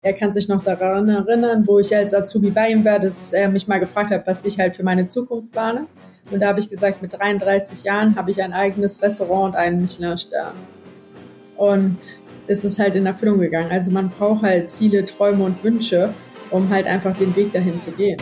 Er kann sich noch daran erinnern, wo ich als Azubi bei ihm war, dass er mich mal gefragt hat, was ich halt für meine Zukunft plane. Und da habe ich gesagt, mit 33 Jahren habe ich ein eigenes Restaurant und einen Michelin-Stern. Und es ist halt in Erfüllung gegangen. Also man braucht halt Ziele, Träume und Wünsche, um halt einfach den Weg dahin zu gehen.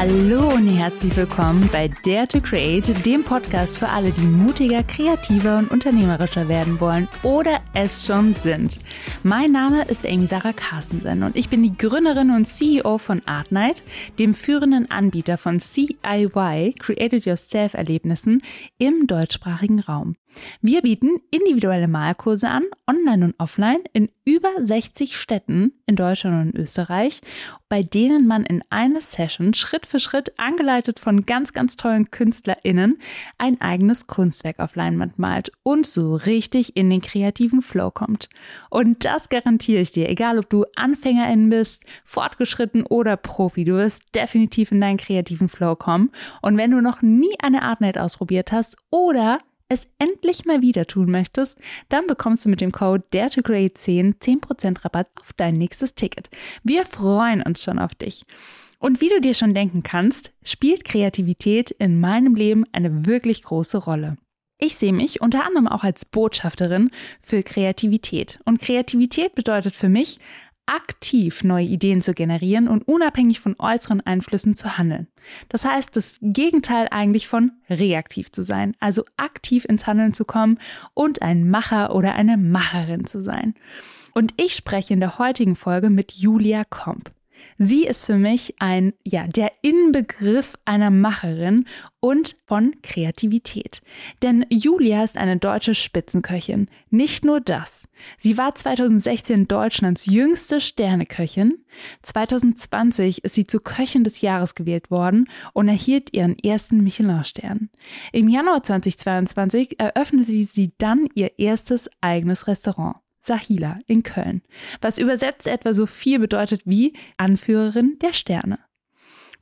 Hallo und herzlich willkommen bei Dare to Create, dem Podcast für alle, die mutiger, kreativer und unternehmerischer werden wollen oder es schon sind. Mein Name ist Amy Sarah Carstensen und ich bin die Gründerin und CEO von Artnight, dem führenden Anbieter von CIY, Created Yourself Erlebnissen im deutschsprachigen Raum. Wir bieten individuelle Malkurse an, online und offline, in über 60 Städten in Deutschland und Österreich, bei denen man in einer Session Schritt für Schritt, angeleitet von ganz, ganz tollen KünstlerInnen, ein eigenes Kunstwerk auf Leinwand malt und so richtig in den kreativen Flow kommt. Und das garantiere ich dir, egal ob du AnfängerIn bist, fortgeschritten oder Profi, du wirst definitiv in deinen kreativen Flow kommen. Und wenn du noch nie eine Artnet ausprobiert hast oder es endlich mal wieder tun möchtest, dann bekommst du mit dem Code Dare to Create 10 10% Rabatt auf dein nächstes Ticket. Wir freuen uns schon auf dich. Und wie du dir schon denken kannst, spielt Kreativität in meinem Leben eine wirklich große Rolle. Ich sehe mich unter anderem auch als Botschafterin für Kreativität. Und Kreativität bedeutet für mich, aktiv neue Ideen zu generieren und unabhängig von äußeren Einflüssen zu handeln. Das heißt, das Gegenteil eigentlich von reaktiv zu sein, also aktiv ins Handeln zu kommen und ein Macher oder eine Macherin zu sein. Und ich spreche in der heutigen Folge mit Julia Komp. Sie ist für mich ein, ja, der Inbegriff einer Macherin und von Kreativität. Denn Julia ist eine deutsche Spitzenköchin. Nicht nur das. Sie war 2016 Deutschlands jüngste Sterneköchin. 2020 ist sie zur Köchin des Jahres gewählt worden und erhielt ihren ersten Michelin-Stern. Im Januar 2022 eröffnete sie dann ihr erstes eigenes Restaurant. Sahila in Köln, was übersetzt etwa so viel bedeutet wie Anführerin der Sterne.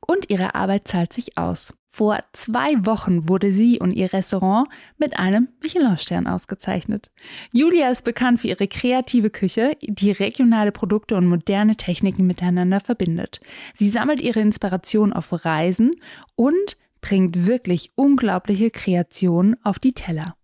Und ihre Arbeit zahlt sich aus. Vor zwei Wochen wurde sie und ihr Restaurant mit einem Michelin-Stern ausgezeichnet. Julia ist bekannt für ihre kreative Küche, die regionale Produkte und moderne Techniken miteinander verbindet. Sie sammelt ihre Inspiration auf Reisen und bringt wirklich unglaubliche Kreationen auf die Teller.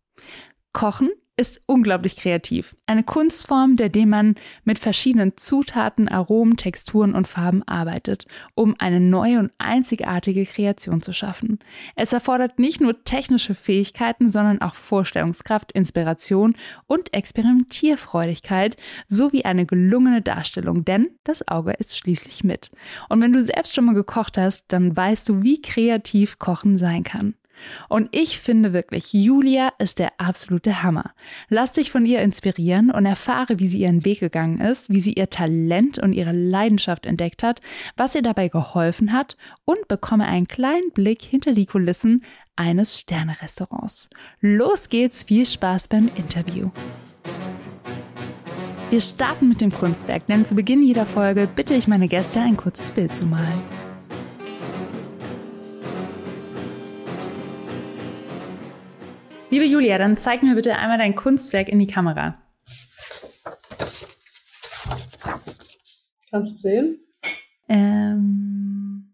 Kochen ist unglaublich kreativ. Eine Kunstform, der dem man mit verschiedenen Zutaten, Aromen, Texturen und Farben arbeitet, um eine neue und einzigartige Kreation zu schaffen. Es erfordert nicht nur technische Fähigkeiten, sondern auch Vorstellungskraft, Inspiration und Experimentierfreudigkeit sowie eine gelungene Darstellung, denn das Auge ist schließlich mit. Und wenn du selbst schon mal gekocht hast, dann weißt du, wie kreativ Kochen sein kann. Und ich finde wirklich, Julia ist der absolute Hammer. Lass dich von ihr inspirieren und erfahre, wie sie ihren Weg gegangen ist, wie sie ihr Talent und ihre Leidenschaft entdeckt hat, was ihr dabei geholfen hat und bekomme einen kleinen Blick hinter die Kulissen eines Sternerestaurants. Los geht's, viel Spaß beim Interview. Wir starten mit dem Kunstwerk, denn zu Beginn jeder Folge bitte ich meine Gäste, ein kurzes Bild zu malen. Liebe Julia, dann zeig mir bitte einmal dein Kunstwerk in die Kamera. Kannst du sehen? Ähm,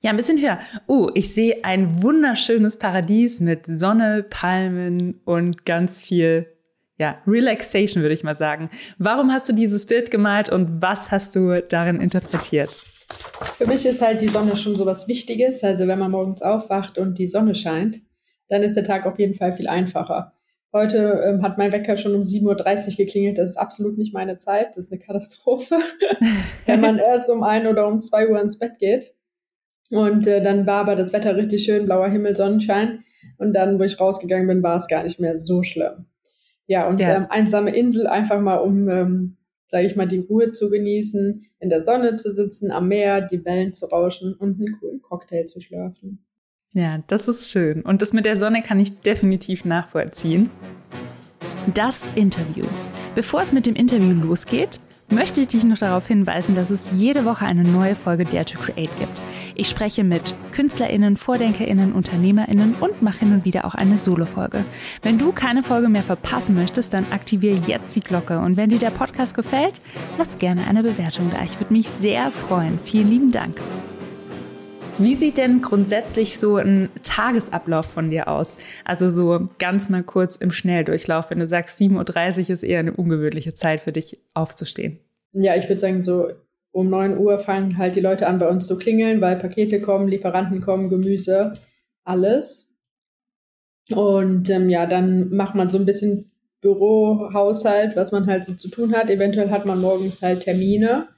ja, ein bisschen höher. Oh, ich sehe ein wunderschönes Paradies mit Sonne, Palmen und ganz viel, ja, Relaxation, würde ich mal sagen. Warum hast du dieses Bild gemalt und was hast du darin interpretiert? Für mich ist halt die Sonne schon so was Wichtiges. Also wenn man morgens aufwacht und die Sonne scheint, dann ist der Tag auf jeden Fall viel einfacher. Heute ähm, hat mein Wecker schon um 7.30 Uhr geklingelt. Das ist absolut nicht meine Zeit. Das ist eine Katastrophe, wenn man erst um ein oder um zwei Uhr ins Bett geht. Und äh, dann war aber das Wetter richtig schön, blauer Himmel, Sonnenschein. Und dann, wo ich rausgegangen bin, war es gar nicht mehr so schlimm. Ja, und ja. Ähm, einsame Insel einfach mal, um, ähm, sage ich mal, die Ruhe zu genießen, in der Sonne zu sitzen, am Meer, die Wellen zu rauschen und einen coolen Cocktail zu schlürfen. Ja, das ist schön. Und das mit der Sonne kann ich definitiv nachvollziehen. Das Interview. Bevor es mit dem Interview losgeht, möchte ich dich noch darauf hinweisen, dass es jede Woche eine neue Folge Dare to Create gibt. Ich spreche mit KünstlerInnen, VordenkerInnen, UnternehmerInnen und mache hin und wieder auch eine Solo-Folge. Wenn du keine Folge mehr verpassen möchtest, dann aktiviere jetzt die Glocke. Und wenn dir der Podcast gefällt, lass gerne eine Bewertung da. Ich würde mich sehr freuen. Vielen lieben Dank. Wie sieht denn grundsätzlich so ein Tagesablauf von dir aus? Also so ganz mal kurz im Schnelldurchlauf, wenn du sagst, 7.30 Uhr ist eher eine ungewöhnliche Zeit für dich aufzustehen. Ja, ich würde sagen, so um 9 Uhr fangen halt die Leute an bei uns zu klingeln, weil Pakete kommen, Lieferanten kommen, Gemüse, alles. Und ähm, ja, dann macht man so ein bisschen Bürohaushalt, was man halt so zu tun hat. Eventuell hat man morgens halt Termine.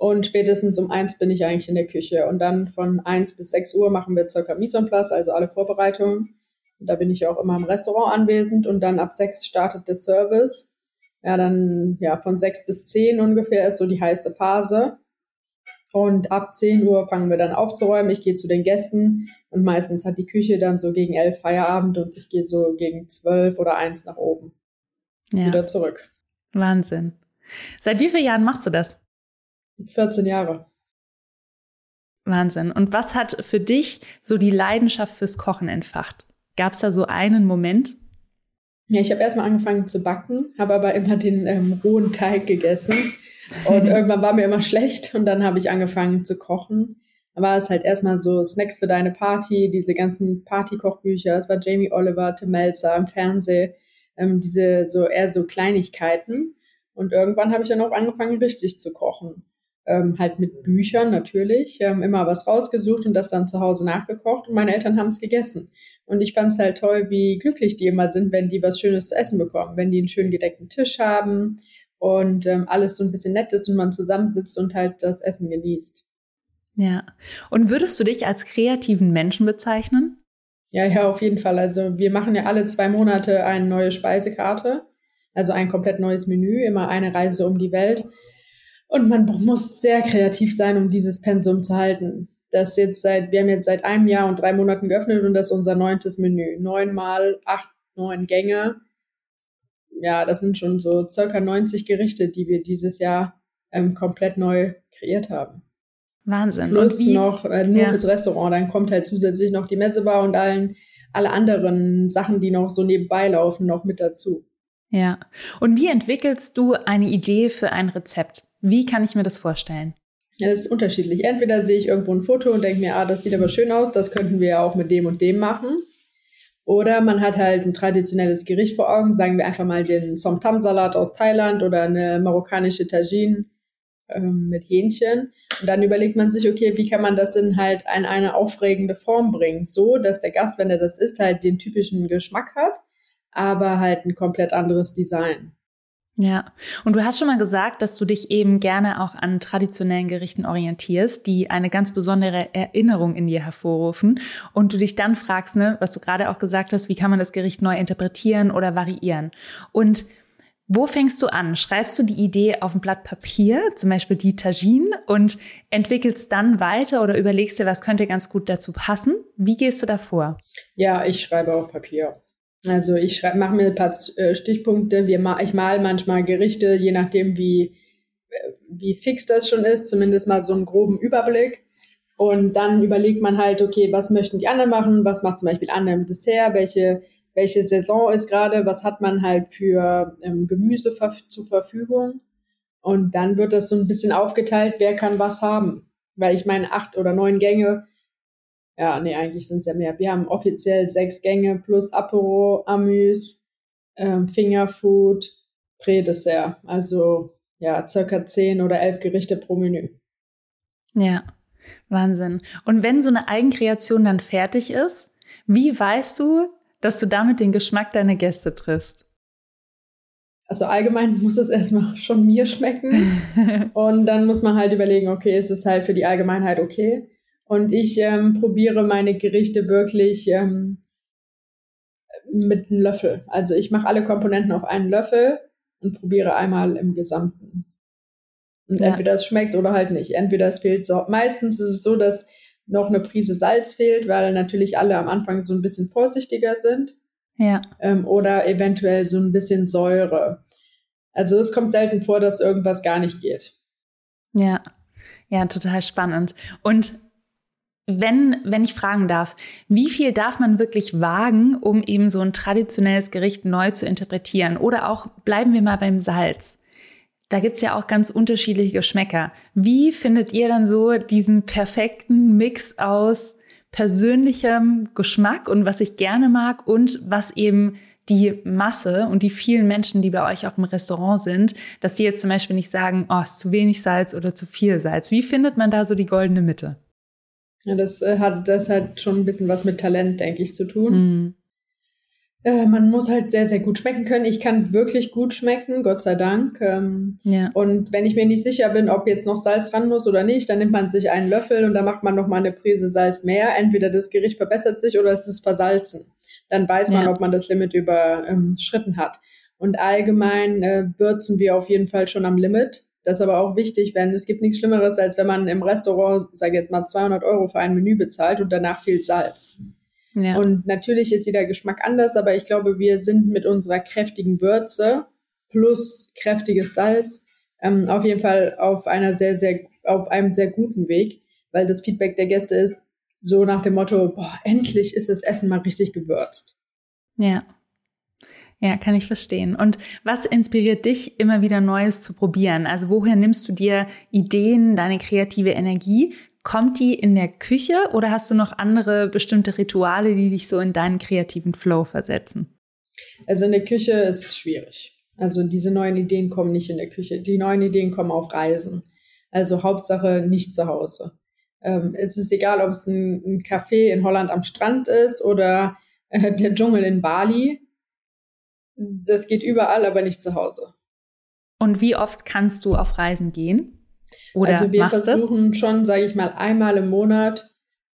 Und spätestens um eins bin ich eigentlich in der Küche. Und dann von eins bis sechs Uhr machen wir circa Mise en place, also alle Vorbereitungen. Und da bin ich auch immer im Restaurant anwesend. Und dann ab sechs startet der Service. Ja, dann ja von sechs bis zehn ungefähr ist so die heiße Phase. Und ab 10 Uhr fangen wir dann aufzuräumen. Ich gehe zu den Gästen und meistens hat die Küche dann so gegen elf Feierabend und ich gehe so gegen zwölf oder eins nach oben. Ja. Wieder zurück. Wahnsinn. Seit wie vielen Jahren machst du das? 14 Jahre. Wahnsinn. Und was hat für dich so die Leidenschaft fürs Kochen entfacht? Gab es da so einen Moment? Ja, ich habe erstmal angefangen zu backen, habe aber immer den ähm, rohen Teig gegessen. Und irgendwann war mir immer schlecht und dann habe ich angefangen zu kochen. Da war es halt erstmal so Snacks für deine Party, diese ganzen Party-Kochbücher. Es war Jamie Oliver, Tim Melzer im Fernsehen, ähm, diese so eher so Kleinigkeiten. Und irgendwann habe ich dann auch angefangen, richtig zu kochen ähm, halt mit Büchern natürlich, ähm, immer was rausgesucht und das dann zu Hause nachgekocht und meine Eltern haben es gegessen. Und ich fand es halt toll, wie glücklich die immer sind, wenn die was Schönes zu essen bekommen, wenn die einen schön gedeckten Tisch haben und ähm, alles so ein bisschen nett ist und man zusammensitzt und halt das Essen genießt. Ja. Und würdest du dich als kreativen Menschen bezeichnen? Ja, ja, auf jeden Fall. Also wir machen ja alle zwei Monate eine neue Speisekarte, also ein komplett neues Menü, immer eine Reise um die Welt. Und man muss sehr kreativ sein, um dieses Pensum zu halten. Das jetzt seit, wir haben jetzt seit einem Jahr und drei Monaten geöffnet und das ist unser neuntes Menü. Neun mal acht, neun Gänge. Ja, das sind schon so circa 90 Gerichte, die wir dieses Jahr ähm, komplett neu kreiert haben. Wahnsinn. Plus noch äh, nur ja. fürs Restaurant. Dann kommt halt zusätzlich noch die Messebar und allen, alle anderen Sachen, die noch so nebenbei laufen, noch mit dazu. Ja. Und wie entwickelst du eine Idee für ein Rezept? Wie kann ich mir das vorstellen? Ja, das ist unterschiedlich. Entweder sehe ich irgendwo ein Foto und denke mir, ah, das sieht aber schön aus, das könnten wir ja auch mit dem und dem machen. Oder man hat halt ein traditionelles Gericht vor Augen, sagen wir einfach mal den Som Tam Salat aus Thailand oder eine marokkanische Tagine ähm, mit Hähnchen. Und dann überlegt man sich, okay, wie kann man das in halt in eine aufregende Form bringen, so dass der Gast, wenn er das isst, halt den typischen Geschmack hat, aber halt ein komplett anderes Design. Ja, und du hast schon mal gesagt, dass du dich eben gerne auch an traditionellen Gerichten orientierst, die eine ganz besondere Erinnerung in dir hervorrufen und du dich dann fragst, ne, was du gerade auch gesagt hast, wie kann man das Gericht neu interpretieren oder variieren? Und wo fängst du an? Schreibst du die Idee auf ein Blatt Papier, zum Beispiel die Tagine, und entwickelst dann weiter oder überlegst dir, was könnte ganz gut dazu passen? Wie gehst du davor? Ja, ich schreibe auf Papier. Also ich mache mir ein paar äh, Stichpunkte. Wir ich mal manchmal Gerichte, je nachdem wie, äh, wie fix das schon ist, zumindest mal so einen groben Überblick. Und dann überlegt man halt, okay, was möchten die anderen machen? Was macht zum Beispiel andere im Dessert? Welche, welche Saison ist gerade? Was hat man halt für ähm, Gemüse zur Verfügung? Und dann wird das so ein bisschen aufgeteilt, wer kann was haben. Weil ich meine, acht oder neun Gänge ja, nee, eigentlich sind es ja mehr. Wir haben offiziell sechs Gänge plus Apero, Amüs, ähm, Fingerfood, Prädessert. Also ja, circa zehn oder elf Gerichte pro Menü. Ja, Wahnsinn. Und wenn so eine Eigenkreation dann fertig ist, wie weißt du, dass du damit den Geschmack deiner Gäste triffst? Also allgemein muss es erstmal schon mir schmecken. und dann muss man halt überlegen, okay, ist es halt für die Allgemeinheit okay? Und ich ähm, probiere meine Gerichte wirklich ähm, mit einem Löffel. Also ich mache alle Komponenten auf einen Löffel und probiere einmal im Gesamten. Und ja. entweder es schmeckt oder halt nicht. Entweder es fehlt so. Meistens ist es so, dass noch eine Prise Salz fehlt, weil natürlich alle am Anfang so ein bisschen vorsichtiger sind. Ja. Ähm, oder eventuell so ein bisschen Säure. Also es kommt selten vor, dass irgendwas gar nicht geht. Ja, ja, total spannend. Und wenn, wenn ich fragen darf, wie viel darf man wirklich wagen, um eben so ein traditionelles Gericht neu zu interpretieren? Oder auch bleiben wir mal beim Salz. Da gibt's ja auch ganz unterschiedliche Geschmäcker. Wie findet ihr dann so diesen perfekten Mix aus persönlichem Geschmack und was ich gerne mag und was eben die Masse und die vielen Menschen, die bei euch auch im Restaurant sind, dass die jetzt zum Beispiel nicht sagen, oh, ist zu wenig Salz oder zu viel Salz. Wie findet man da so die goldene Mitte? Ja, das äh, hat, das hat schon ein bisschen was mit Talent, denke ich, zu tun. Mm. Äh, man muss halt sehr, sehr gut schmecken können. Ich kann wirklich gut schmecken, Gott sei Dank. Ähm, ja. Und wenn ich mir nicht sicher bin, ob jetzt noch Salz dran muss oder nicht, dann nimmt man sich einen Löffel und da macht man noch mal eine Prise Salz mehr. Entweder das Gericht verbessert sich oder es ist versalzen. Dann weiß man, ja. ob man das Limit überschritten ähm, hat. Und allgemein äh, würzen wir auf jeden Fall schon am Limit. Das ist aber auch wichtig, wenn es gibt nichts Schlimmeres, als wenn man im Restaurant, sage jetzt mal, 200 Euro für ein Menü bezahlt und danach fehlt Salz. Ja. Und natürlich ist jeder Geschmack anders, aber ich glaube, wir sind mit unserer kräftigen Würze plus kräftiges Salz ähm, auf jeden Fall auf einer sehr, sehr, auf einem sehr guten Weg, weil das Feedback der Gäste ist so nach dem Motto, boah, endlich ist das Essen mal richtig gewürzt. Ja. Ja, kann ich verstehen. Und was inspiriert dich, immer wieder Neues zu probieren? Also woher nimmst du dir Ideen, deine kreative Energie? Kommt die in der Küche oder hast du noch andere bestimmte Rituale, die dich so in deinen kreativen Flow versetzen? Also in der Küche ist schwierig. Also diese neuen Ideen kommen nicht in der Küche. Die neuen Ideen kommen auf Reisen. Also Hauptsache nicht zu Hause. Ähm, es ist egal, ob es ein, ein Café in Holland am Strand ist oder äh, der Dschungel in Bali das geht überall, aber nicht zu Hause. Und wie oft kannst du auf Reisen gehen? Oder also wir versuchen das? schon, sage ich mal, einmal im Monat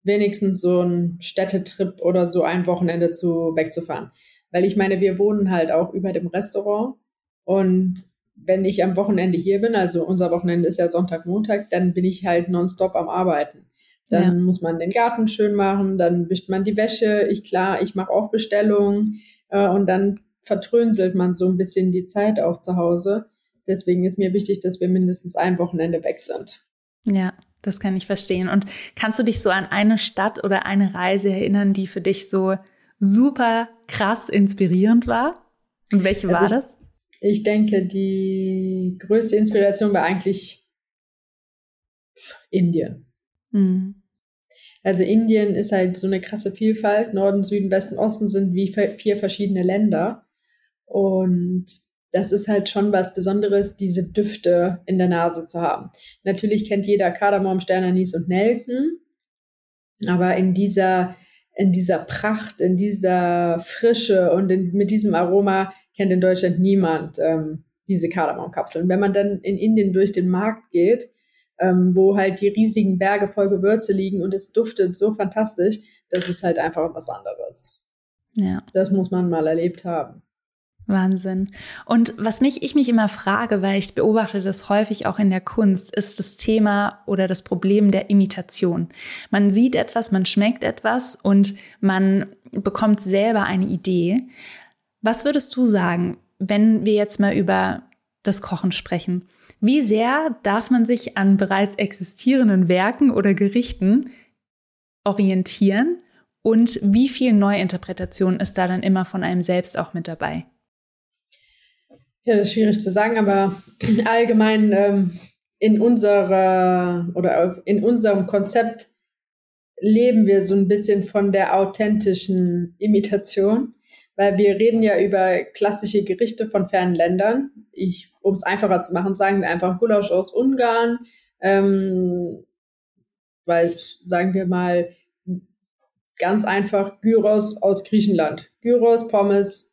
wenigstens so einen Städtetrip oder so ein Wochenende zu wegzufahren. Weil ich meine, wir wohnen halt auch über dem Restaurant und wenn ich am Wochenende hier bin, also unser Wochenende ist ja Sonntag, Montag, dann bin ich halt nonstop am Arbeiten. Dann ja. muss man den Garten schön machen, dann wischt man die Wäsche. Ich klar, ich mache auch Bestellungen äh, und dann vertrönselt man so ein bisschen die Zeit auch zu Hause. Deswegen ist mir wichtig, dass wir mindestens ein Wochenende weg sind. Ja, das kann ich verstehen. Und kannst du dich so an eine Stadt oder eine Reise erinnern, die für dich so super krass inspirierend war? Und welche also war ich, das? Ich denke, die größte Inspiration war eigentlich Indien. Mhm. Also Indien ist halt so eine krasse Vielfalt. Norden, Süden, Westen, Osten sind wie vier verschiedene Länder. Und das ist halt schon was Besonderes, diese Düfte in der Nase zu haben. Natürlich kennt jeder Kardamom, Sternanis und Nelken, aber in dieser, in dieser Pracht, in dieser Frische und in, mit diesem Aroma kennt in Deutschland niemand ähm, diese Kardamomkapseln. Wenn man dann in Indien durch den Markt geht, ähm, wo halt die riesigen Berge voll Gewürze liegen und es duftet so fantastisch, das ist halt einfach was anderes. Ja. Das muss man mal erlebt haben. Wahnsinn. Und was mich, ich mich immer frage, weil ich beobachte das häufig auch in der Kunst, ist das Thema oder das Problem der Imitation. Man sieht etwas, man schmeckt etwas und man bekommt selber eine Idee. Was würdest du sagen, wenn wir jetzt mal über das Kochen sprechen? Wie sehr darf man sich an bereits existierenden Werken oder Gerichten orientieren? Und wie viel Neuinterpretation ist da dann immer von einem selbst auch mit dabei? Ja, das ist schwierig zu sagen, aber allgemein ähm, in unserer oder in unserem Konzept leben wir so ein bisschen von der authentischen Imitation, weil wir reden ja über klassische Gerichte von fernen Ländern. um es einfacher zu machen, sagen wir einfach Gulasch aus Ungarn, ähm, weil sagen wir mal ganz einfach Gyros aus Griechenland. Gyros, Pommes,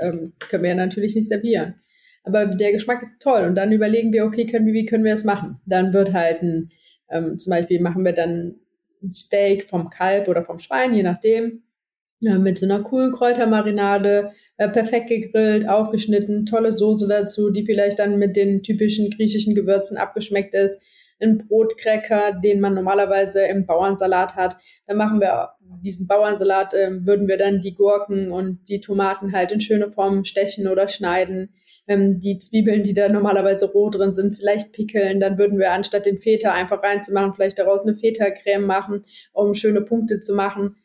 ähm, können wir ja natürlich nicht servieren. Aber der Geschmack ist toll und dann überlegen wir, okay, können wir, wie können wir das machen? Dann wird halt ein, ähm, zum Beispiel machen wir dann ein Steak vom Kalb oder vom Schwein, je nachdem, äh, mit so einer coolen Kräutermarinade, äh, perfekt gegrillt, aufgeschnitten, tolle Soße dazu, die vielleicht dann mit den typischen griechischen Gewürzen abgeschmeckt ist einen Brotcracker, den man normalerweise im Bauernsalat hat. Dann machen wir diesen Bauernsalat, äh, würden wir dann die Gurken und die Tomaten halt in schöne Formen stechen oder schneiden. ähm, die Zwiebeln, die da normalerweise roh drin sind, vielleicht pickeln. Dann würden wir anstatt den Feta einfach reinzumachen, vielleicht daraus eine Feta-Creme machen, um schöne Punkte zu machen.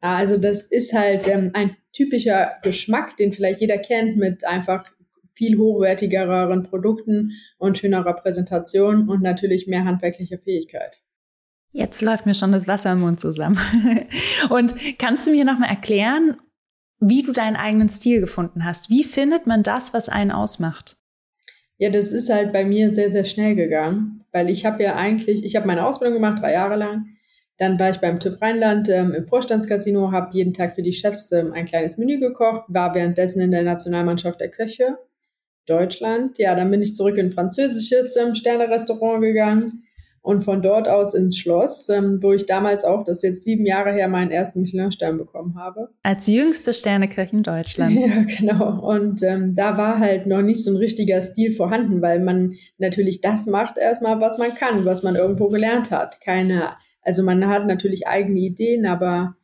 Also das ist halt ähm, ein typischer Geschmack, den vielleicht jeder kennt, mit einfach viel hochwertigeren Produkten und schönerer Präsentation und natürlich mehr handwerklicher Fähigkeit. Jetzt läuft mir schon das Wasser im Mund zusammen. Und kannst du mir nochmal erklären, wie du deinen eigenen Stil gefunden hast? Wie findet man das, was einen ausmacht? Ja, das ist halt bei mir sehr, sehr schnell gegangen, weil ich habe ja eigentlich, ich habe meine Ausbildung gemacht, drei Jahre lang. Dann war ich beim TÜV Rheinland ähm, im Vorstandscasino, habe jeden Tag für die Chefs ähm, ein kleines Menü gekocht, war währenddessen in der Nationalmannschaft der Köche Deutschland. Ja, dann bin ich zurück in ein französisches ähm, Sterne-Restaurant gegangen und von dort aus ins Schloss, ähm, wo ich damals auch, das ist jetzt sieben Jahre her, meinen ersten Michelin-Stern bekommen habe. Als jüngste Sterneköchin Deutschlands. Ja, genau. Und ähm, da war halt noch nicht so ein richtiger Stil vorhanden, weil man natürlich das macht erstmal, was man kann, was man irgendwo gelernt hat. Keine, also man hat natürlich eigene Ideen, aber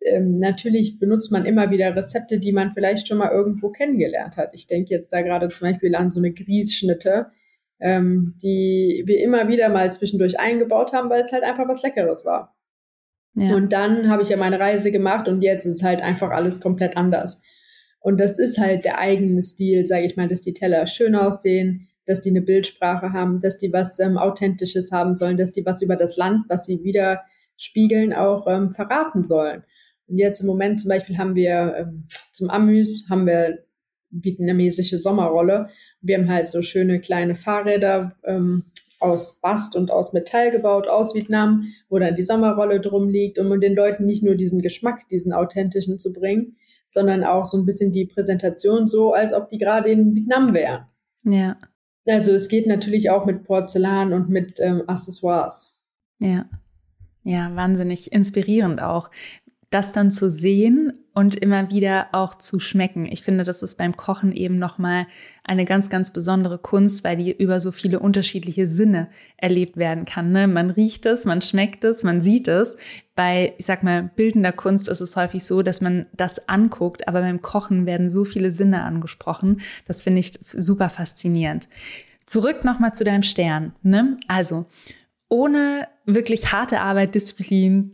ähm, natürlich benutzt man immer wieder Rezepte, die man vielleicht schon mal irgendwo kennengelernt hat. Ich denke jetzt da gerade zum Beispiel an so eine Grießschnitte ähm, die wir immer wieder mal zwischendurch eingebaut haben, weil es halt einfach was Leckeres war. Ja. Und dann habe ich ja meine Reise gemacht und jetzt ist halt einfach alles komplett anders. Und das ist halt der eigene Stil, sage ich mal, dass die Teller schön aussehen, dass die eine Bildsprache haben, dass die was ähm, Authentisches haben sollen, dass die was über das Land, was sie wieder spiegeln, auch ähm, verraten sollen. Und jetzt im Moment zum Beispiel haben wir ähm, zum Amüs haben wir vietnamesische Sommerrolle wir haben halt so schöne kleine Fahrräder ähm, aus Bast und aus Metall gebaut aus Vietnam, wo dann die Sommerrolle drum liegt, um den Leuten nicht nur diesen Geschmack, diesen authentischen zu bringen, sondern auch so ein bisschen die Präsentation so, als ob die gerade in Vietnam wären. Ja. Also es geht natürlich auch mit Porzellan und mit ähm, Accessoires. Ja. Ja, wahnsinnig inspirierend auch das dann zu sehen und immer wieder auch zu schmecken. Ich finde, das ist beim Kochen eben nochmal eine ganz, ganz besondere Kunst, weil die über so viele unterschiedliche Sinne erlebt werden kann. Ne? Man riecht es, man schmeckt es, man sieht es. Bei, ich sag mal, bildender Kunst ist es häufig so, dass man das anguckt, aber beim Kochen werden so viele Sinne angesprochen. Das finde ich super faszinierend. Zurück nochmal zu deinem Stern. Ne? Also, ohne wirklich harte Arbeit, Disziplin,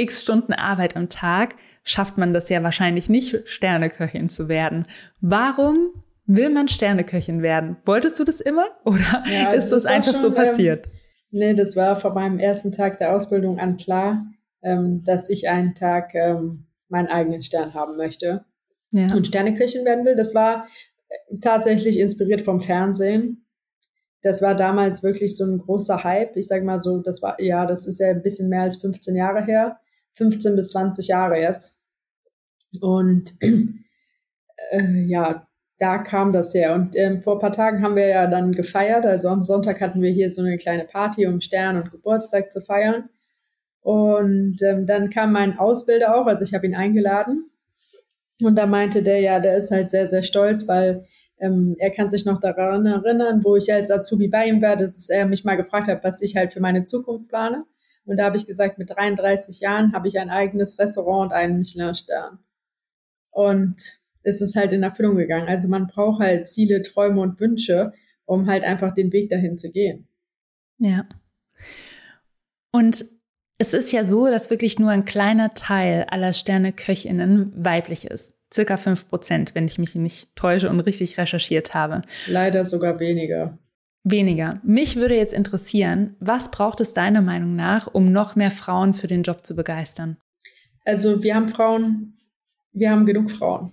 x Stunden Arbeit am Tag schafft man das ja wahrscheinlich nicht, Sterneköchin zu werden. Warum will man Sterneköchin werden? Wolltest du das immer oder ja, ist das, das einfach schon, so passiert? Ähm, nee, das war von meinem ersten Tag der Ausbildung an klar, ähm, dass ich einen Tag ähm, meinen eigenen Stern haben möchte ja. und Sterneköchin werden will. Das war äh, tatsächlich inspiriert vom Fernsehen. Das war damals wirklich so ein großer Hype. Ich sage mal so, das war, ja, das ist ja ein bisschen mehr als 15 Jahre her. 15 bis 20 Jahre jetzt. Und äh, ja, da kam das her. Und ähm, vor ein paar Tagen haben wir ja dann gefeiert. Also am Sonntag hatten wir hier so eine kleine Party, um Stern und Geburtstag zu feiern. Und ähm, dann kam mein Ausbilder auch, also ich habe ihn eingeladen. Und da meinte der, ja, der ist halt sehr, sehr stolz, weil ähm, er kann sich noch daran erinnern, wo ich als Azubi bei ihm war, dass er mich mal gefragt hat, was ich halt für meine Zukunft plane. Und da habe ich gesagt, mit 33 Jahren habe ich ein eigenes Restaurant und einen Michelin-Stern. Und es ist halt in Erfüllung gegangen. Also man braucht halt Ziele, Träume und Wünsche, um halt einfach den Weg dahin zu gehen. Ja. Und es ist ja so, dass wirklich nur ein kleiner Teil aller Sterne-Köchinnen weiblich ist. Circa fünf Prozent, wenn ich mich nicht täusche und richtig recherchiert habe. Leider sogar weniger. Weniger. Mich würde jetzt interessieren, was braucht es deiner Meinung nach, um noch mehr Frauen für den Job zu begeistern? Also wir haben Frauen, wir haben genug Frauen,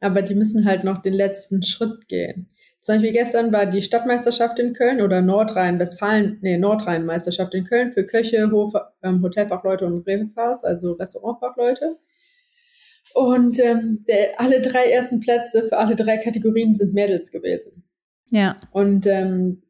aber die müssen halt noch den letzten Schritt gehen. Zum Beispiel gestern war die Stadtmeisterschaft in Köln oder Nordrhein-Westfalen, nee, Nordrhein-Meisterschaft in Köln für Köche, Hof, ähm, Hotelfachleute und Revefahrs, also Restaurantfachleute. Und ähm, der, alle drei ersten Plätze für alle drei Kategorien sind Mädels gewesen. Ja. Und ähm,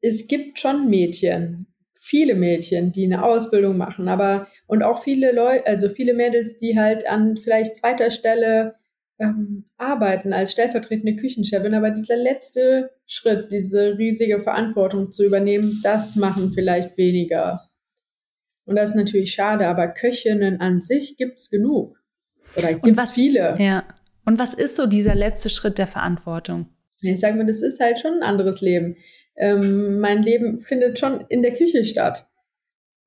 es gibt schon Mädchen, viele Mädchen, die eine Ausbildung machen, aber und auch viele Leute, also viele Mädels, die halt an vielleicht zweiter Stelle ähm, arbeiten als stellvertretende Küchenchefin, aber dieser letzte Schritt, diese riesige Verantwortung zu übernehmen, das machen vielleicht weniger. Und das ist natürlich schade, aber Köchinnen an sich gibt's genug. Oder gibt's viele. Ja. Und was ist so dieser letzte Schritt der Verantwortung? Ich sage mal, das ist halt schon ein anderes Leben. Ähm, mein Leben findet schon in der Küche statt.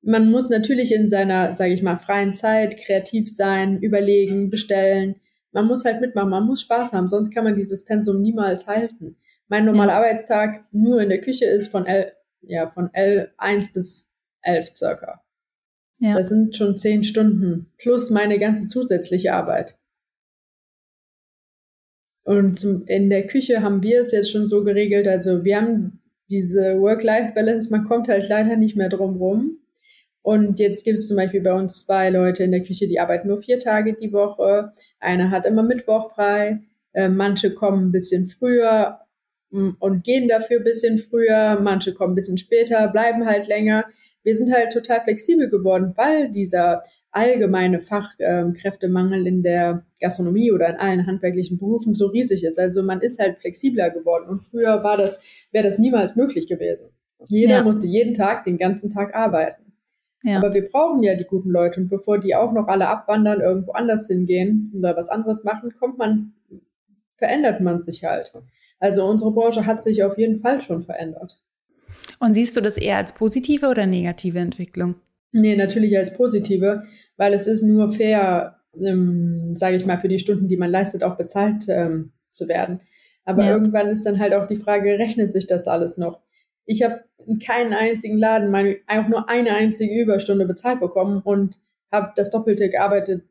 Man muss natürlich in seiner, sage ich mal, freien Zeit kreativ sein, überlegen, bestellen. Man muss halt mitmachen, man muss Spaß haben, sonst kann man dieses Pensum niemals halten. Mein normaler ja. Arbeitstag nur in der Küche ist von L, ja, von L1 bis 11 circa. Ja. Das sind schon zehn Stunden plus meine ganze zusätzliche Arbeit. Und zum, in der Küche haben wir es jetzt schon so geregelt, also wir haben diese Work-Life-Balance, man kommt halt leider nicht mehr drum rum. Und jetzt gibt es zum Beispiel bei uns zwei Leute in der Küche, die arbeiten nur vier Tage die Woche. Einer hat immer Mittwoch frei. Äh, manche kommen ein bisschen früher mm, und gehen dafür ein bisschen früher. Manche kommen ein bisschen später, bleiben halt länger. Wir sind halt total flexibel geworden, weil dieser allgemeine Fachkräftemangel in der Gastronomie oder in allen handwerklichen Berufen so riesig ist. Also man ist halt flexibler geworden und früher war das, wäre das niemals möglich gewesen. Jeder ja. musste jeden Tag den ganzen Tag arbeiten. Ja. Aber wir brauchen ja die guten Leute und bevor die auch noch alle abwandern, irgendwo anders hingehen oder was anderes machen, kommt man, verändert man sich halt. Also unsere Branche hat sich auf jeden Fall schon verändert. Und siehst du das eher als positive oder negative Entwicklung? Nee, natürlich als positive, weil es ist nur fair, ähm, sage ich mal, für die Stunden, die man leistet, auch bezahlt ähm, zu werden. Aber ja. irgendwann ist dann halt auch die Frage, rechnet sich das alles noch? Ich habe in keinen einzigen Laden meine, auch nur eine einzige Überstunde bezahlt bekommen und habe das Doppelte gearbeitet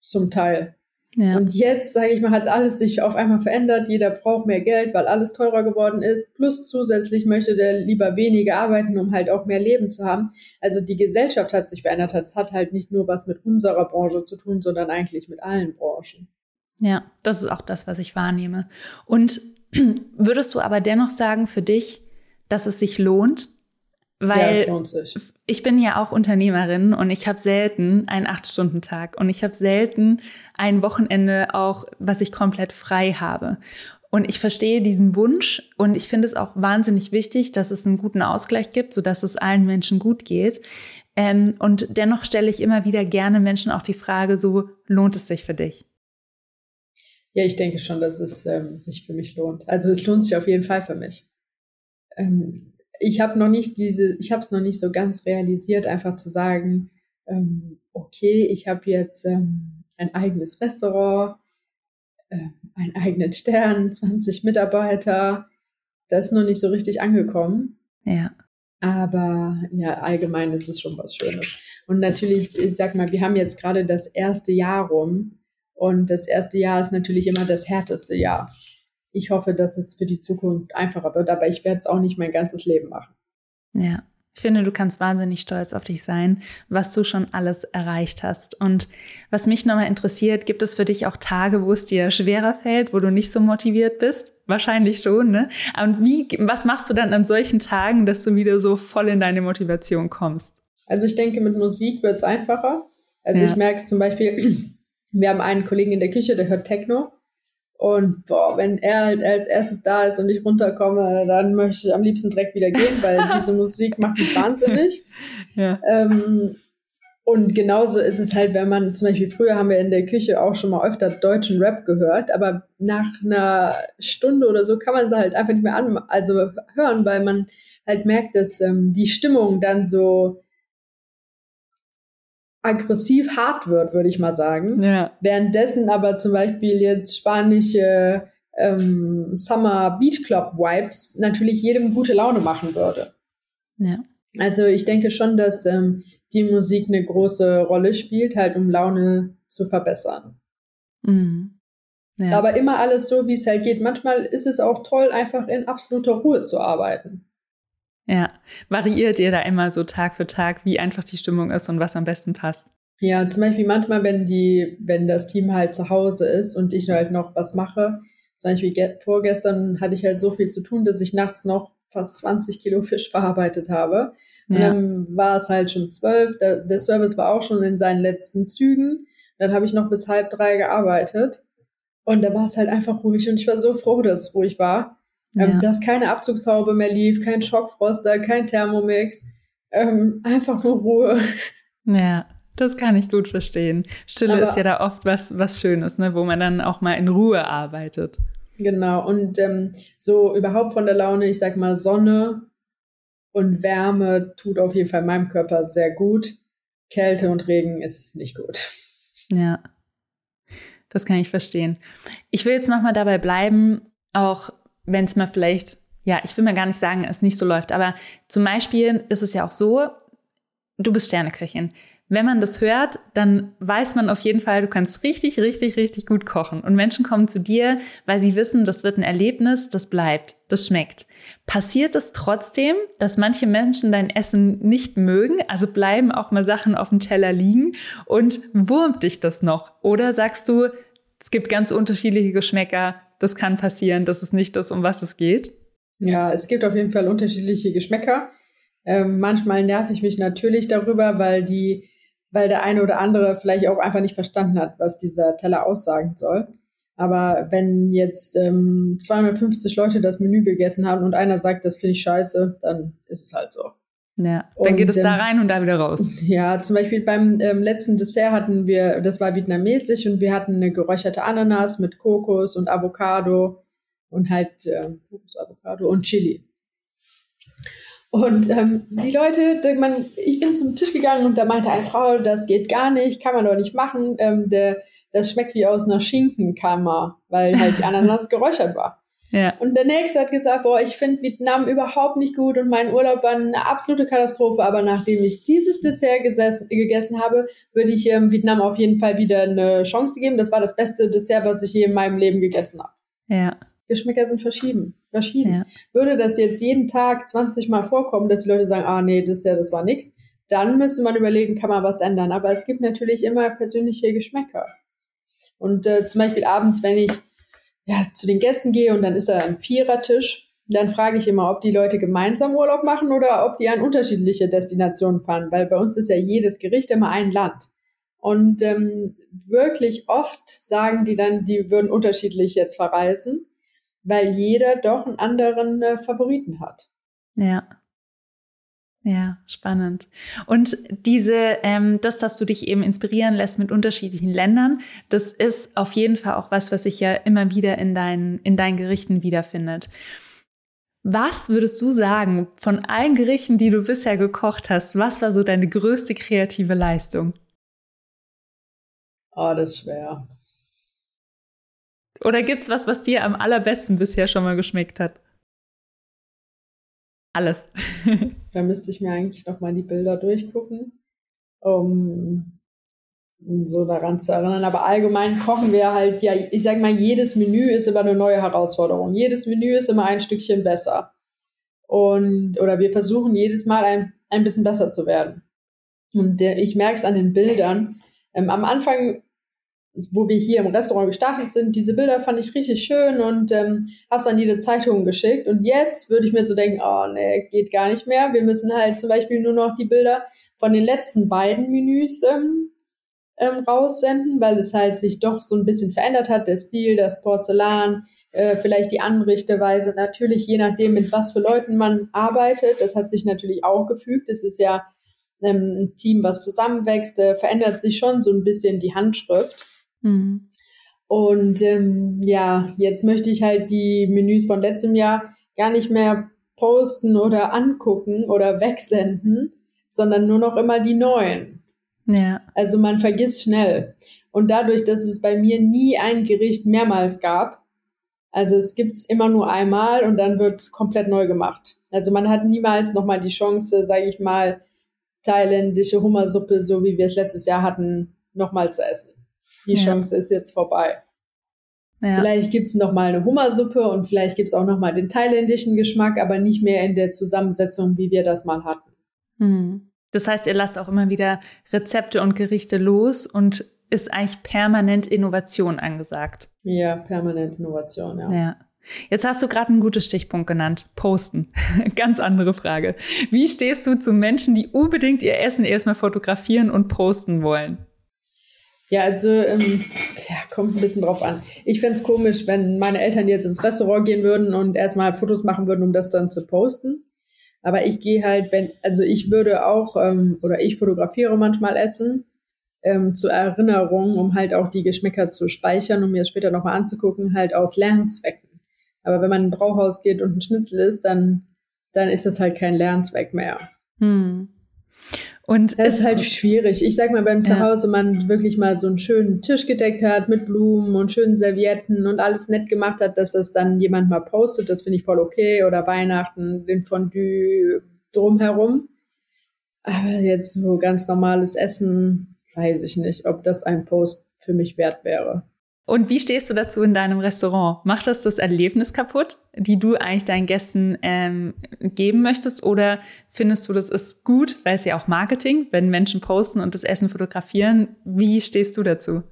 zum Teil. Ja. Und jetzt, sage ich mal, hat alles sich auf einmal verändert. Jeder braucht mehr Geld, weil alles teurer geworden ist. Plus zusätzlich möchte der lieber weniger arbeiten, um halt auch mehr Leben zu haben. Also die Gesellschaft hat sich verändert. Es hat halt nicht nur was mit unserer Branche zu tun, sondern eigentlich mit allen Branchen. Ja, das ist auch das, was ich wahrnehme. Und würdest du aber dennoch sagen, für dich, dass es sich lohnt, weil ja, ich bin ja auch Unternehmerin und ich habe selten einen Acht-Stunden-Tag und ich habe selten ein Wochenende auch, was ich komplett frei habe. Und ich verstehe diesen Wunsch und ich finde es auch wahnsinnig wichtig, dass es einen guten Ausgleich gibt, sodass es allen Menschen gut geht. Ähm, und dennoch stelle ich immer wieder gerne Menschen auch die Frage, so lohnt es sich für dich? Ja, ich denke schon, dass es ähm, sich für mich lohnt. Also es lohnt sich auf jeden Fall für mich. Ähm, ich habe noch nicht diese, ich habe es noch nicht so ganz realisiert, einfach zu sagen, ähm, okay, ich habe jetzt ähm, ein eigenes Restaurant, äh, einen eigenen Stern, 20 Mitarbeiter. Das ist noch nicht so richtig angekommen. Ja. Aber ja, allgemein ist es schon was Schönes. Und natürlich, ich sag mal, wir haben jetzt gerade das erste Jahr rum. Und das erste Jahr ist natürlich immer das härteste Jahr ich hoffe, dass es für die Zukunft einfacher wird, aber ich werde es auch nicht mein ganzes Leben machen. Ja. Ich finde, du kannst wahnsinnig stolz auf dich sein, was du schon alles erreicht hast. Und was mich nochmal interessiert, gibt es für dich auch Tage, wo es dir schwerer fällt, wo du nicht so motiviert bist? Wahrscheinlich schon, ne? Und wie, was machst du dann an solchen Tagen, dass du wieder so voll in deine Motivation kommst? Also ich denke, mit Musik wird es einfacher. Also ja. ich merke es zum Beispiel, wir haben einen Kollegen in der Küche, der hört Techno. Und boah, wenn er halt als erstes da ist und ich runterkomme, dann möchte ich am liebsten direkt wieder gehen, weil diese Musik macht mich wahnsinnig. Ja. Ähm, und genauso ist es halt, wenn man zum Beispiel früher haben wir in der Küche auch schon mal öfter deutschen Rap gehört, aber nach einer Stunde oder so kann man da halt einfach nicht mehr an, also hören, weil man halt merkt, dass ähm, die Stimmung dann so aggressiv hart wird, würde ich mal sagen. Ja. Währenddessen aber zum Beispiel jetzt spanische ähm, Summer Beach Club Vibes natürlich jedem gute Laune machen würde. Ja. Also ich denke schon, dass ähm, die Musik eine große Rolle spielt, halt um Laune zu verbessern. Mhm. Ja. Aber immer alles so, wie es halt geht. Manchmal ist es auch toll, einfach in absoluter Ruhe zu arbeiten. Ja, variiert ihr da immer so Tag für Tag, wie einfach die Stimmung ist und was am besten passt? Ja, zum Beispiel manchmal, wenn die, wenn das Team halt zu Hause ist und ich halt noch was mache, zum Beispiel vorgestern hatte ich halt so viel zu tun, dass ich nachts noch fast 20 Kilo Fisch verarbeitet habe. Und ja. dann war es halt schon zwölf, der, der Service war auch schon in seinen letzten Zügen. Dann habe ich noch bis halb drei gearbeitet. Und da war es halt einfach ruhig und ich war so froh, dass es ruhig war. Ähm, ja. dass keine Abzugshaube mehr lief, kein Schockfroster, kein Thermomix. Ähm, einfach nur Ruhe. Ja, das kann ich gut verstehen. Stille Aber, ist ja da oft was, was Schönes, ne, wo man dann auch mal in Ruhe arbeitet. Genau, und ähm, so überhaupt von der Laune, ich sag mal, Sonne und Wärme tut auf jeden Fall meinem Körper sehr gut. Kälte und Regen ist nicht gut. Ja, das kann ich verstehen. Ich will jetzt nochmal dabei bleiben, auch wenn es mal vielleicht, ja, ich will mal gar nicht sagen, es nicht so läuft, aber zum Beispiel ist es ja auch so, du bist Sterneköchin wenn man das hört, dann weiß man auf jeden Fall, du kannst richtig, richtig, richtig gut kochen. Und Menschen kommen zu dir, weil sie wissen, das wird ein Erlebnis, das bleibt, das schmeckt. Passiert es trotzdem, dass manche Menschen dein Essen nicht mögen? Also bleiben auch mal Sachen auf dem Teller liegen und wurmt dich das noch? Oder sagst du, es gibt ganz unterschiedliche Geschmäcker, das kann passieren, das ist nicht das, um was es geht? Ja, es gibt auf jeden Fall unterschiedliche Geschmäcker. Ähm, manchmal nerv ich mich natürlich darüber, weil die weil der eine oder andere vielleicht auch einfach nicht verstanden hat, was dieser Teller aussagen soll. Aber wenn jetzt ähm, 250 Leute das Menü gegessen haben und einer sagt, das finde ich scheiße, dann ist es halt so. Ja, dann und, geht es da ähm, rein und da wieder raus. Ja, zum Beispiel beim ähm, letzten Dessert hatten wir, das war vietnamesisch und wir hatten eine geräucherte Ananas mit Kokos und Avocado und halt äh, Kokos, Avocado und Chili. Und ähm, die Leute, man, ich bin zum Tisch gegangen und da meinte eine Frau, das geht gar nicht, kann man doch nicht machen. Ähm, der, das schmeckt wie aus einer Schinkenkammer, weil halt die Ananas geräuchert war. Ja. Und der nächste hat gesagt, boah, ich finde Vietnam überhaupt nicht gut und mein Urlaub war eine absolute Katastrophe, aber nachdem ich dieses Dessert gesessen, gegessen habe, würde ich ähm, Vietnam auf jeden Fall wieder eine Chance geben. Das war das beste Dessert, was ich je in meinem Leben gegessen habe. Ja. Geschmäcker sind verschieden. verschieden. Ja. Würde das jetzt jeden Tag 20 Mal vorkommen, dass die Leute sagen, ah nee, das ja, das war nix, dann müsste man überlegen, kann man was ändern. Aber es gibt natürlich immer persönliche Geschmäcker. Und äh, zum Beispiel abends, wenn ich ja, zu den Gästen gehe und dann ist da ein Vierertisch, dann frage ich immer, ob die Leute gemeinsam Urlaub machen oder ob die an unterschiedliche Destinationen fahren, weil bei uns ist ja jedes Gericht immer ein Land. Und ähm, wirklich oft sagen die dann, die würden unterschiedlich jetzt verreisen weil jeder doch einen anderen äh, Favoriten hat. Ja. Ja, spannend. Und diese, ähm, das, dass du dich eben inspirieren lässt mit unterschiedlichen Ländern, das ist auf jeden Fall auch was, was sich ja immer wieder in deinen, in deinen Gerichten wiederfindet. Was würdest du sagen von allen Gerichten, die du bisher gekocht hast, was war so deine größte kreative Leistung? Oh, das ist schwer. Oder gibt's was, was dir am allerbesten bisher schon mal geschmeckt hat? Alles. da müsste ich mir eigentlich noch mal die Bilder durchgucken, um so daran zu erinnern. Aber allgemein kochen wir halt, ja, ich sag mal, jedes Menü ist immer eine neue Herausforderung. Jedes Menü ist immer ein Stückchen besser. Und, oder wir versuchen jedes Mal ein, ein bisschen besser zu werden. Und der, ich merke es an den Bildern. Ähm, am Anfang wo wir hier im Restaurant gestartet sind, diese Bilder fand ich richtig schön und ähm, habe es an jede Zeitung geschickt. Und jetzt würde ich mir so denken, oh nee, geht gar nicht mehr. Wir müssen halt zum Beispiel nur noch die Bilder von den letzten beiden Menüs ähm, ähm, raussenden, weil es halt sich doch so ein bisschen verändert hat, der Stil, das Porzellan, äh, vielleicht die Anrichteweise. Natürlich, je nachdem, mit was für Leuten man arbeitet, das hat sich natürlich auch gefügt. Es ist ja ähm, ein Team, was zusammenwächst, äh, verändert sich schon so ein bisschen die Handschrift. Mhm. Und ähm, ja, jetzt möchte ich halt die Menüs von letztem Jahr gar nicht mehr posten oder angucken oder wegsenden, sondern nur noch immer die neuen. Ja. Also man vergisst schnell. Und dadurch, dass es bei mir nie ein Gericht mehrmals gab, also es gibt's immer nur einmal und dann wird's komplett neu gemacht. Also man hat niemals nochmal die Chance, sage ich mal, thailändische Hummersuppe, so wie wir es letztes Jahr hatten, nochmal zu essen die ja. Chance ist jetzt vorbei. Ja. Vielleicht gibt es nochmal eine Hummersuppe und vielleicht gibt es auch nochmal den thailändischen Geschmack, aber nicht mehr in der Zusammensetzung, wie wir das mal hatten. Hm. Das heißt, ihr lasst auch immer wieder Rezepte und Gerichte los und ist eigentlich permanent Innovation angesagt. Ja, permanent Innovation, ja. ja. Jetzt hast du gerade einen guten Stichpunkt genannt. Posten. Ganz andere Frage. Wie stehst du zu Menschen, die unbedingt ihr Essen erstmal fotografieren und posten wollen? Ja, also ähm, ja, kommt ein bisschen drauf an. Ich fände komisch, wenn meine Eltern jetzt ins Restaurant gehen würden und erstmal Fotos machen würden, um das dann zu posten. Aber ich gehe halt, wenn, also ich würde auch, ähm, oder ich fotografiere manchmal Essen ähm, zur Erinnerung, um halt auch die Geschmäcker zu speichern, um mir das später nochmal anzugucken, halt aus Lernzwecken. Aber wenn man in ein Brauhaus geht und ein Schnitzel isst, dann, dann ist das halt kein Lernzweck mehr. Hm. Und es ist halt schwierig. Ich sag mal, wenn ja. zu Hause man wirklich mal so einen schönen Tisch gedeckt hat mit Blumen und schönen Servietten und alles nett gemacht hat, dass das dann jemand mal postet, das finde ich voll okay. Oder Weihnachten, den Fondue drumherum. Aber jetzt so ganz normales Essen, weiß ich nicht, ob das ein Post für mich wert wäre. Und wie stehst du dazu in deinem Restaurant? Macht das das Erlebnis kaputt, die du eigentlich deinen Gästen ähm, geben möchtest? Oder findest du, das ist gut, weil es ja auch Marketing, wenn Menschen posten und das Essen fotografieren? Wie stehst du dazu?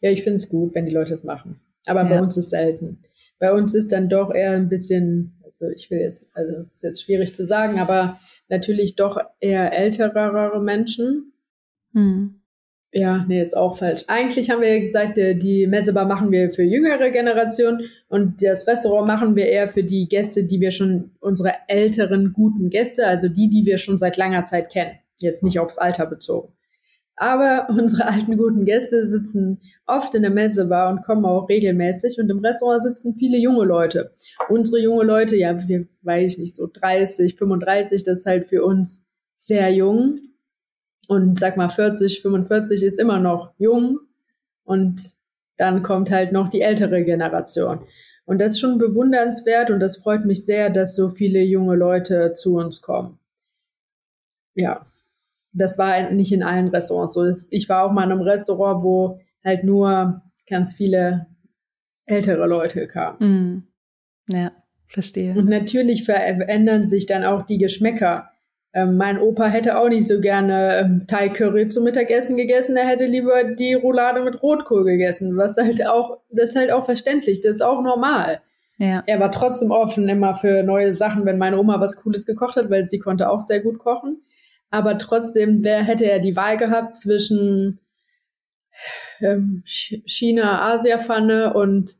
Ja, ich finde es gut, wenn die Leute es machen. Aber ja. bei uns ist es selten. Bei uns ist dann doch eher ein bisschen, also ich will jetzt, also es ist jetzt schwierig zu sagen, aber natürlich doch eher älterere Menschen. Hm ja, nee, ist auch falsch. Eigentlich haben wir gesagt, die Messebar machen wir für jüngere Generationen und das Restaurant machen wir eher für die Gäste, die wir schon, unsere älteren guten Gäste, also die, die wir schon seit langer Zeit kennen. Jetzt nicht aufs Alter bezogen. Aber unsere alten guten Gäste sitzen oft in der Messebar und kommen auch regelmäßig. Und im Restaurant sitzen viele junge Leute. Unsere junge Leute, ja, wir weiß ich nicht, so 30, 35, das ist halt für uns sehr jung. Und sag mal, 40, 45 ist immer noch jung. Und dann kommt halt noch die ältere Generation. Und das ist schon bewundernswert und das freut mich sehr, dass so viele junge Leute zu uns kommen. Ja, das war nicht in allen Restaurants so. Ich war auch mal in einem Restaurant, wo halt nur ganz viele ältere Leute kamen. Mm. Ja, verstehe. Und natürlich verändern sich dann auch die Geschmäcker. Ähm, mein Opa hätte auch nicht so gerne ähm, Thai Curry zum Mittagessen gegessen, er hätte lieber die Roulade mit Rotkohl gegessen, was halt auch, das ist halt auch verständlich, das ist auch normal. Ja. Er war trotzdem offen immer für neue Sachen, wenn meine Oma was Cooles gekocht hat, weil sie konnte auch sehr gut kochen. Aber trotzdem, wer hätte er die Wahl gehabt zwischen ähm, China-Asia-Pfanne und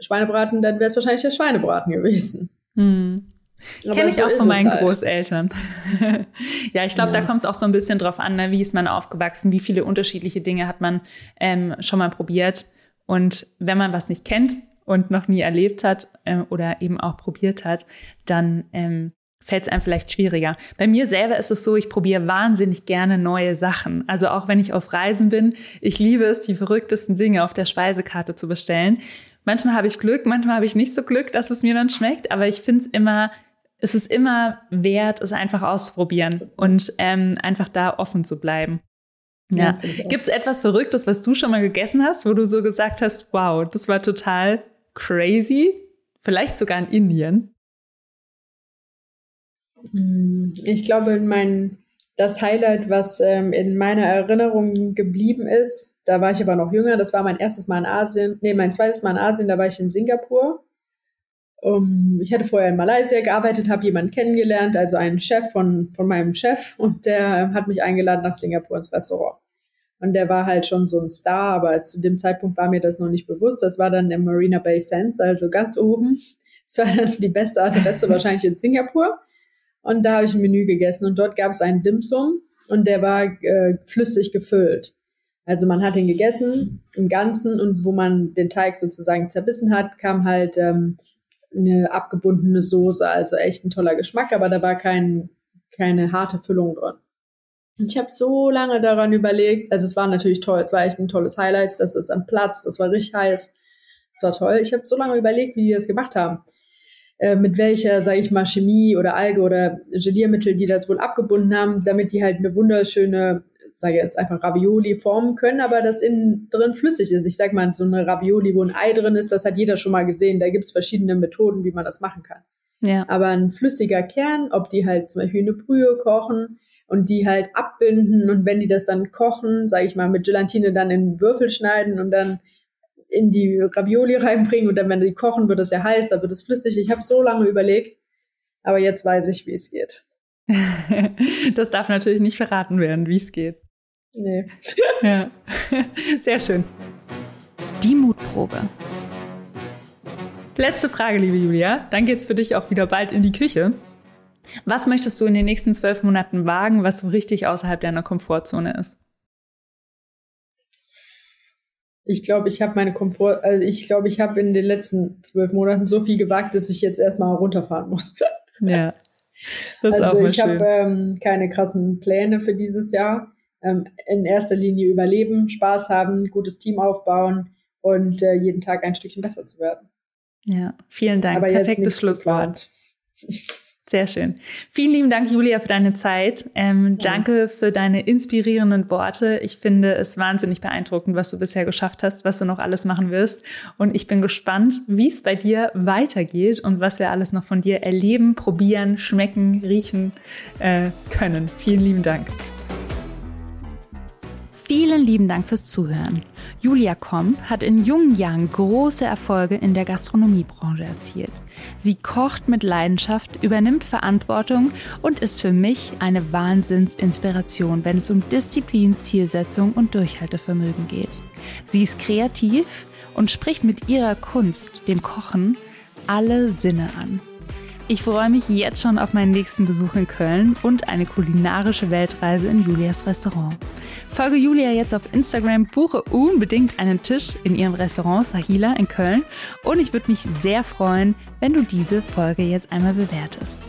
Schweinebraten, dann wäre es wahrscheinlich der Schweinebraten gewesen. Hm. Kenne ich so auch von meinen halt. Großeltern. ja, ich glaube, ja. da kommt es auch so ein bisschen drauf an, ne? wie ist man aufgewachsen, wie viele unterschiedliche Dinge hat man ähm, schon mal probiert. Und wenn man was nicht kennt und noch nie erlebt hat ähm, oder eben auch probiert hat, dann ähm, fällt es einem vielleicht schwieriger. Bei mir selber ist es so, ich probiere wahnsinnig gerne neue Sachen. Also auch wenn ich auf Reisen bin, ich liebe es, die verrücktesten Dinge auf der Speisekarte zu bestellen. Manchmal habe ich Glück, manchmal habe ich nicht so Glück, dass es mir dann schmeckt, aber ich finde es immer es ist immer wert, es einfach auszuprobieren und ähm, einfach da offen zu bleiben. Ja. Gibt es etwas Verrücktes, was du schon mal gegessen hast, wo du so gesagt hast, wow, das war total crazy? Vielleicht sogar in Indien? Hm, ich glaube, mein, das Highlight, was ähm, in meiner Erinnerung geblieben ist, da war ich aber noch jünger, das war mein erstes Mal in Asien, nee, mein zweites Mal in Asien, da war ich in Singapur. Um, ich hatte vorher in Malaysia gearbeitet, habe jemanden kennengelernt, also einen Chef von, von meinem Chef, und der hat mich eingeladen nach Singapur ins Restaurant. Und der war halt schon so ein Star, aber zu dem Zeitpunkt war mir das noch nicht bewusst. Das war dann im Marina Bay Sands, also ganz oben. Das war dann die beste Adresse wahrscheinlich in Singapur. Und da habe ich ein Menü gegessen und dort gab es einen Dim Sum und der war äh, flüssig gefüllt. Also man hat ihn gegessen im Ganzen und wo man den Teig sozusagen zerbissen hat, kam halt ähm, eine abgebundene Soße, also echt ein toller Geschmack, aber da war kein, keine harte Füllung drin. Und ich habe so lange daran überlegt, also es war natürlich toll, es war echt ein tolles Highlight, das ist an Platz, das war richtig heiß, es war toll. Ich habe so lange überlegt, wie die das gemacht haben. Äh, mit welcher, sage ich mal, Chemie oder Alge oder Geliermittel, die das wohl abgebunden haben, damit die halt eine wunderschöne sage jetzt einfach Ravioli formen können, aber das innen drin flüssig ist. Ich sage mal, so eine Ravioli, wo ein Ei drin ist, das hat jeder schon mal gesehen. Da gibt es verschiedene Methoden, wie man das machen kann. Ja. Aber ein flüssiger Kern, ob die halt zum Beispiel eine Brühe kochen und die halt abbinden und wenn die das dann kochen, sage ich mal, mit Gelatine dann in Würfel schneiden und dann in die Ravioli reinbringen und dann, wenn die kochen, wird es ja heiß, da wird es flüssig. Ich habe so lange überlegt, aber jetzt weiß ich, wie es geht. das darf natürlich nicht verraten werden, wie es geht. Nee. ja. Sehr schön. Die Mutprobe. Letzte Frage, liebe Julia. Dann geht's für dich auch wieder bald in die Küche. Was möchtest du in den nächsten zwölf Monaten wagen, was so richtig außerhalb deiner Komfortzone ist? ich glaube, ich habe meine Komfort, also ich glaube, ich habe in den letzten zwölf Monaten so viel gewagt, dass ich jetzt erstmal runterfahren muss. Ja. Das also ich habe ähm, keine krassen Pläne für dieses Jahr. Ähm, in erster Linie überleben, Spaß haben, gutes Team aufbauen und äh, jeden Tag ein Stückchen besser zu werden. Ja, vielen Dank. Aber Perfektes Schlusswort. Sehr schön. Vielen lieben Dank, Julia, für deine Zeit. Ähm, ja. Danke für deine inspirierenden Worte. Ich finde es wahnsinnig beeindruckend, was du bisher geschafft hast, was du noch alles machen wirst. Und ich bin gespannt, wie es bei dir weitergeht und was wir alles noch von dir erleben, probieren, schmecken, riechen äh, können. Vielen lieben Dank. Vielen lieben Dank fürs Zuhören. Julia Komp hat in jungen Jahren große Erfolge in der Gastronomiebranche erzielt. Sie kocht mit Leidenschaft, übernimmt Verantwortung und ist für mich eine Wahnsinnsinspiration, wenn es um Disziplin, Zielsetzung und Durchhaltevermögen geht. Sie ist kreativ und spricht mit ihrer Kunst, dem Kochen, alle Sinne an. Ich freue mich jetzt schon auf meinen nächsten Besuch in Köln und eine kulinarische Weltreise in Julias Restaurant. Folge Julia jetzt auf Instagram, buche unbedingt einen Tisch in ihrem Restaurant Sahila in Köln und ich würde mich sehr freuen, wenn du diese Folge jetzt einmal bewertest.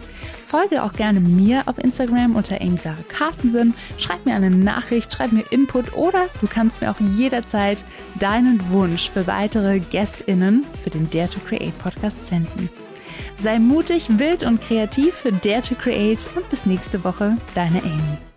Folge auch gerne mir auf Instagram unter Sarah Carstensen. Schreib mir eine Nachricht, schreib mir Input oder du kannst mir auch jederzeit deinen Wunsch für weitere GästInnen für den Dare to Create Podcast senden. Sei mutig, wild und kreativ, Dare to Create. Und bis nächste Woche, deine Amy.